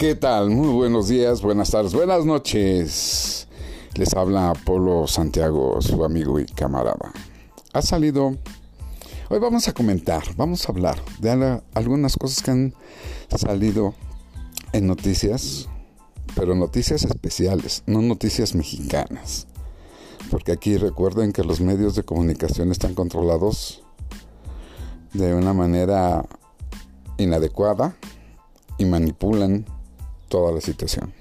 ¿Qué tal? Muy buenos días, buenas tardes, buenas noches. Les habla Apolo Santiago, su amigo y camarada. Ha salido... Hoy vamos a comentar, vamos a hablar de algunas cosas que han salido en noticias, pero noticias especiales, no noticias mexicanas. Porque aquí recuerden que los medios de comunicación están controlados de una manera inadecuada y manipulan toda la situación.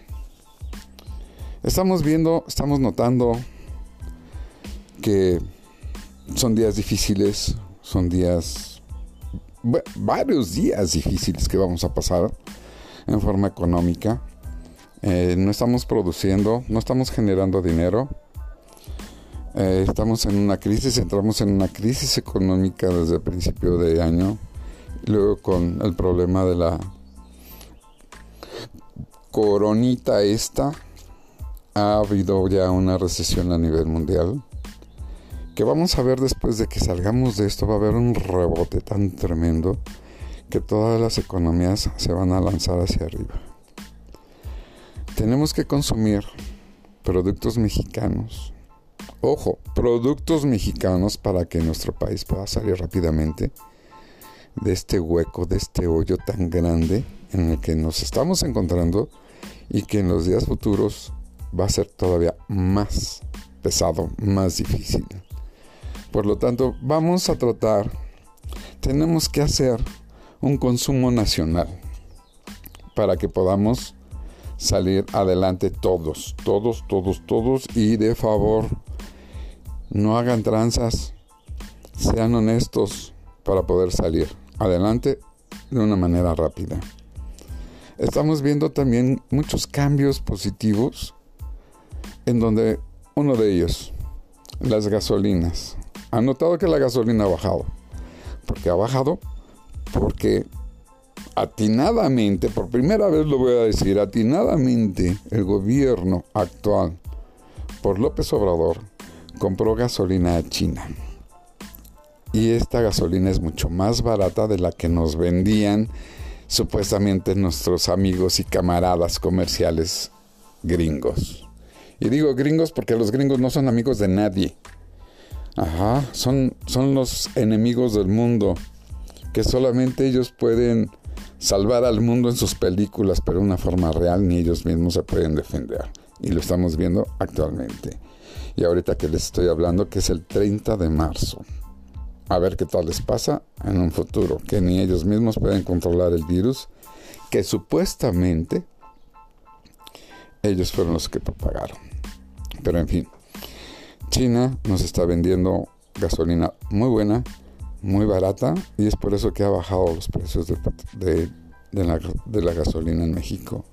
Estamos viendo, estamos notando que son días difíciles, son días, varios días difíciles que vamos a pasar en forma económica. Eh, no estamos produciendo, no estamos generando dinero. Eh, estamos en una crisis, entramos en una crisis económica desde el principio de año. Luego con el problema de la coronita esta, ha habido ya una recesión a nivel mundial. Que vamos a ver después de que salgamos de esto, va a haber un rebote tan tremendo que todas las economías se van a lanzar hacia arriba. Tenemos que consumir productos mexicanos. Ojo, productos mexicanos para que nuestro país pueda salir rápidamente de este hueco, de este hoyo tan grande en el que nos estamos encontrando y que en los días futuros va a ser todavía más pesado, más difícil. Por lo tanto, vamos a tratar, tenemos que hacer un consumo nacional para que podamos salir adelante todos, todos, todos, todos y de favor, no hagan tranzas, sean honestos para poder salir adelante de una manera rápida. Estamos viendo también muchos cambios positivos en donde uno de ellos, las gasolinas. Han notado que la gasolina ha bajado. porque ha bajado? Porque atinadamente, por primera vez lo voy a decir, atinadamente el gobierno actual por López Obrador compró gasolina a China. Y esta gasolina es mucho más barata de la que nos vendían supuestamente nuestros amigos y camaradas comerciales gringos. Y digo gringos porque los gringos no son amigos de nadie. Ajá, son, son los enemigos del mundo, que solamente ellos pueden salvar al mundo en sus películas, pero de una forma real ni ellos mismos se pueden defender. Y lo estamos viendo actualmente. Y ahorita que les estoy hablando, que es el 30 de marzo. A ver qué tal les pasa en un futuro, que ni ellos mismos pueden controlar el virus, que supuestamente ellos fueron los que propagaron. Pero en fin, China nos está vendiendo gasolina muy buena, muy barata, y es por eso que ha bajado los precios de, la, gasolina en México.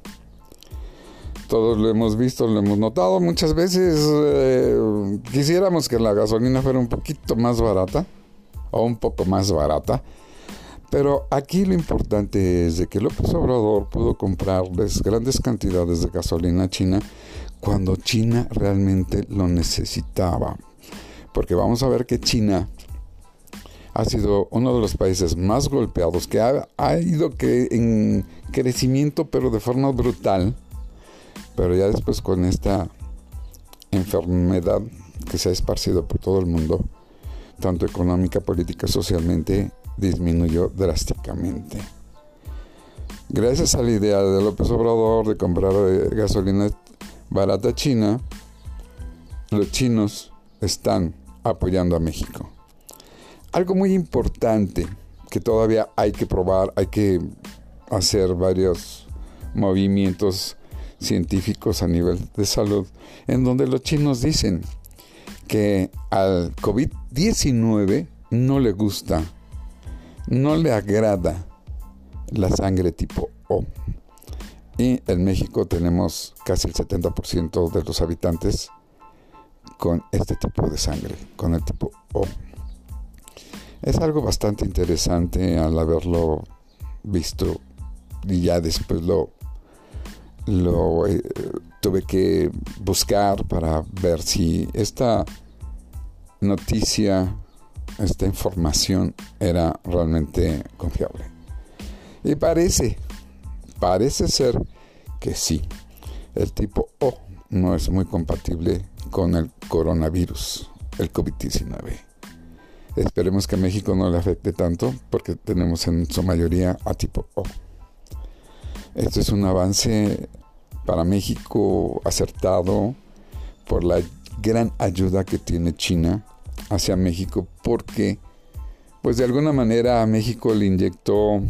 Todos lo hemos visto, lo hemos notado muchas veces. Eh, quisiéramos que la gasolina fuera un poquito más barata o un poco más barata. Pero aquí lo importante es de que López Obrador pudo comprarles grandes cantidades de gasolina china cuando China realmente lo necesitaba. Porque vamos a ver que China ha sido uno de los países más golpeados, que ha, ido que en crecimiento pero de forma brutal, pero ya después con esta enfermedad que se ha esparcido por todo el mundo, tanto económica, política, socialmente, disminuyó drásticamente. Gracias a la idea de López Obrador de comprar eh, gasolina barata china, los chinos están apoyando a México. Algo muy importante que todavía hay que probar, hay que hacer varios movimientos científicos a nivel de salud, en donde los chinos dicen que al COVID-19 no le gusta, no le agrada la sangre tipo O. Y en México tenemos casi el 70% de los habitantes con este tipo de sangre, con el tipo O. Es algo bastante interesante al haberlo visto y ya después lo, lo eh, tuve que buscar para ver si esta noticia, esta información era realmente confiable. Y parece, parece ser que sí, el tipo O no es muy compatible con el coronavirus, el COVID-19. Esperemos que a México no le afecte tanto porque tenemos en su mayoría a tipo O. Esto es un avance para México acertado por la gran ayuda que tiene China hacia México porque pues de alguna manera a México le inyectó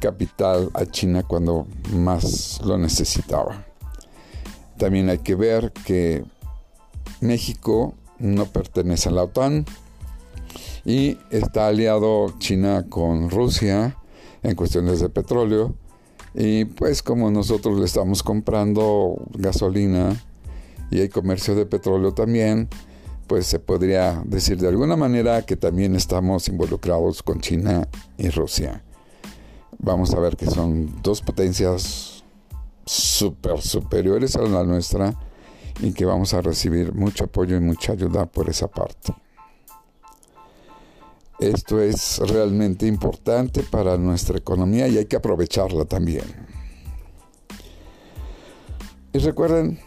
capital a China cuando más lo necesitaba. También hay que ver que México no pertenece a la OTAN y está aliado China con Rusia en cuestiones de petróleo y pues como nosotros le estamos comprando gasolina y hay comercio de petróleo también, pues se podría decir de alguna manera que también estamos involucrados con China y Rusia. Vamos a ver que son dos potencias super superiores a la nuestra y que vamos a recibir mucho apoyo y mucha ayuda por esa parte. Esto es realmente importante para nuestra economía y hay que aprovecharla también. Y recuerden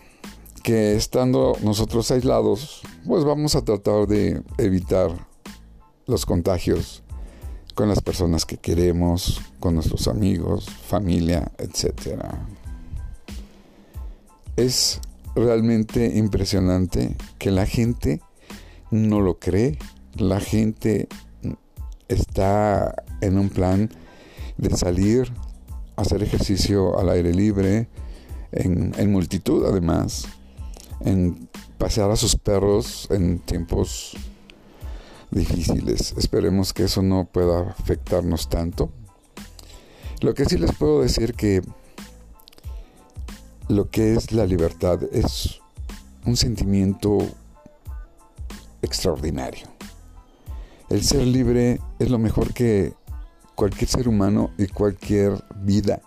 que estando nosotros aislados, pues vamos a tratar de evitar los contagios con las personas que queremos, con nuestros amigos, familia, etc. Es realmente impresionante que la gente no lo cree, la gente está en un plan de salir hacer ejercicio al aire libre, en, multitud además, en pasear a sus perros en tiempos difíciles. Esperemos que eso no pueda afectarnos tanto. Lo que sí les puedo decir que lo que es la libertad es un sentimiento extraordinario. El ser libre es lo mejor que cualquier ser humano y cualquier vida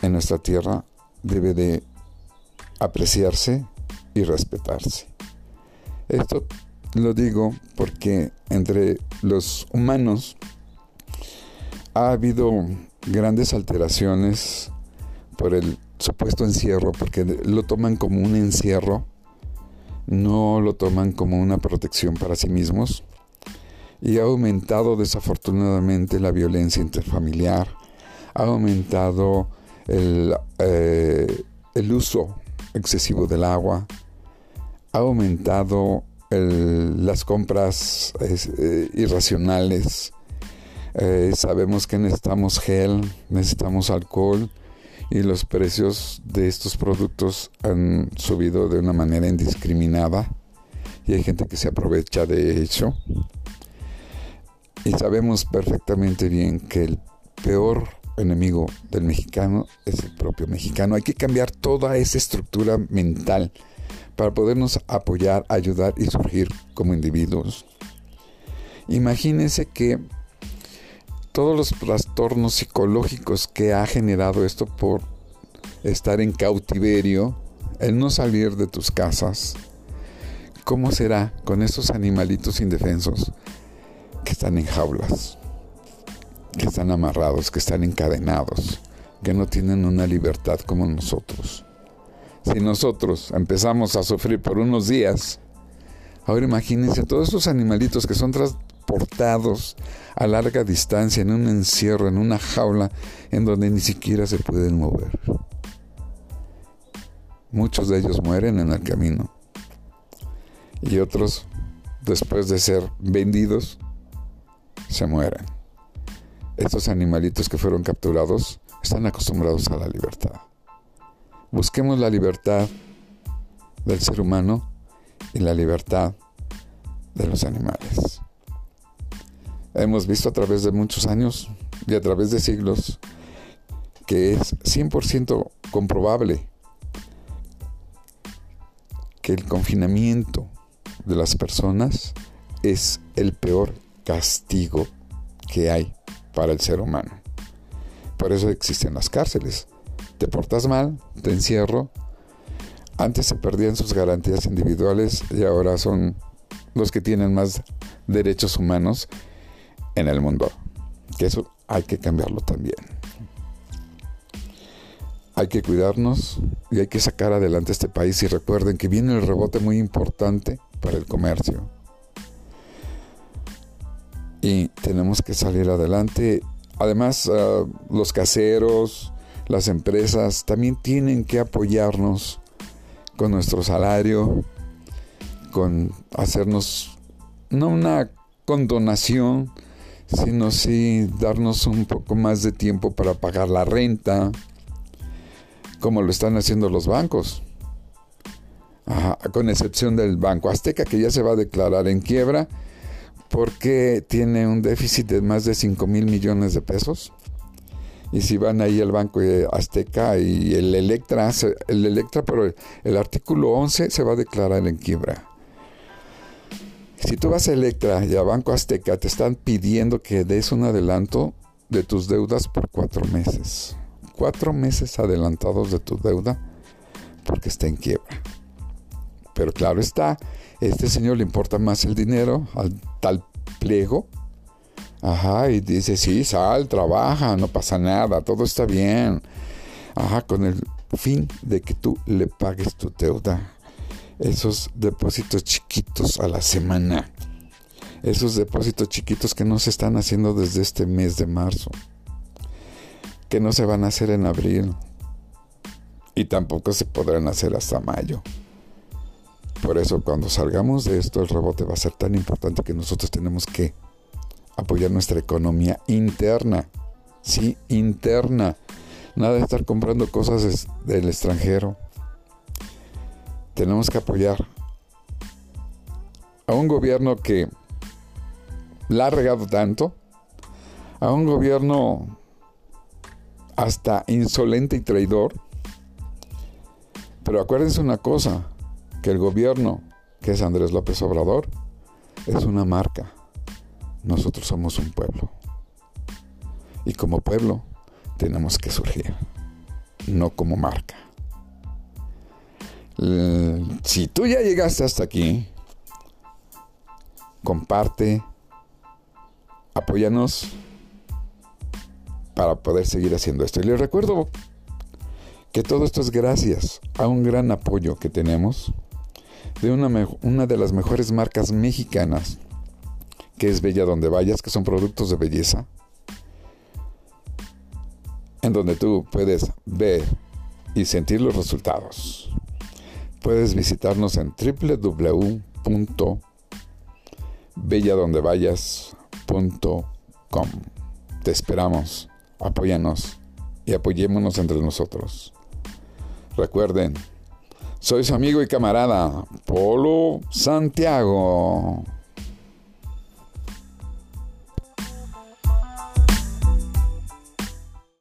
en nuestra tierra debe de apreciarse y respetarse. Esto lo digo porque entre los humanos ha habido grandes alteraciones por el supuesto encierro, porque lo toman como un encierro, no lo toman como una protección para sí mismos y ha aumentado desafortunadamente la violencia interfamiliar, ha aumentado el, eh, uso excesivo del agua, ha aumentado las compras eh, irracionales, eh, sabemos que necesitamos gel, necesitamos alcohol y los precios de estos productos han subido de una manera indiscriminada y hay gente que se aprovecha de eso. Y sabemos perfectamente bien que el peor enemigo del mexicano es el propio mexicano. Hay que cambiar toda esa estructura mental para podernos apoyar, ayudar y surgir como individuos. Imagínense que todos los trastornos psicológicos que ha generado esto por estar en cautiverio, el no salir de tus casas, ¿cómo será con esos animalitos indefensos que están en jaulas, que están amarrados, que están encadenados, que no tienen una libertad como nosotros. Si nosotros empezamos a sufrir por unos días, ahora imagínense todos esos animalitos que son transportados a larga distancia en un encierro, en una jaula, en donde ni siquiera se pueden mover. Muchos de ellos mueren en el camino y otros, después de ser vendidos, se mueren. Estos animalitos que fueron capturados están acostumbrados a la libertad. Busquemos la libertad del ser humano y la libertad de los animales. Hemos visto a través de muchos años y a través de siglos que es 100% comprobable que el confinamiento de las personas es el peor castigo que hay para el ser humano. Por eso existen las cárceles. Te portas mal, te encierro. Antes se perdían sus garantías individuales y ahora son los que tienen más derechos humanos en el mundo. Que eso hay que cambiarlo también. hay que cuidarnos y hay que sacar adelante este país y recuerden que viene el rebote muy importante para el comercio. Y tenemos que salir adelante. Además, ah, los caseros, las empresas también tienen que apoyarnos con nuestro salario, con hacernos no una condonación, sino sí darnos un poco más de tiempo para pagar la renta, como lo están haciendo los bancos. con excepción del Banco Azteca, que ya se va a declarar en quiebra porque tiene un déficit de más de 5 mil millones de pesos. Y si van ahí al Banco Azteca y el Electra, el Electra, pero el artículo 11 se va a declarar en quiebra. Si tú vas a Electra y a Banco Azteca, te están pidiendo que des un adelanto de tus deudas por cuatro meses. Cuatro meses adelantados de tu deuda porque está en quiebra. Pero claro está, este señor le importa más el dinero al tal pliego. Ajá, y dice, sí, sal, trabaja, no pasa nada, todo está bien. Ajá, con el fin de que tú le pagues tu deuda esos depósitos chiquitos a la semana. Esos depósitos chiquitos que no se están haciendo desde este mes de marzo. Que no se van a hacer en abril. Y tampoco se podrán hacer hasta mayo. Por eso cuando salgamos de esto el rebote va a ser tan importante que nosotros tenemos que apoyar nuestra economía interna. Sí, interna. Nada de estar comprando cosas del extranjero tenemos que apoyar a un gobierno que la ha regado tanto, a un gobierno hasta insolente y traidor. Pero acuérdense una cosa, que el gobierno, que es Andrés López Obrador, es una marca. Nosotros somos un pueblo. Y como pueblo tenemos que surgir, no como marca. Si tú ya llegaste hasta aquí, comparte, apóyanos para poder seguir haciendo esto. Y les recuerdo que todo esto es gracias a un gran apoyo que tenemos de una, una de las mejores marcas mexicanas, que es Bella Donde Vayas, que son productos de belleza, en donde tú puedes ver y sentir los resultados puedes visitarnos en www.belladondevayas.com. Te esperamos, apóyanos y apoyémonos entre nosotros. Recuerden, soy su amigo y camarada, Polo Santiago.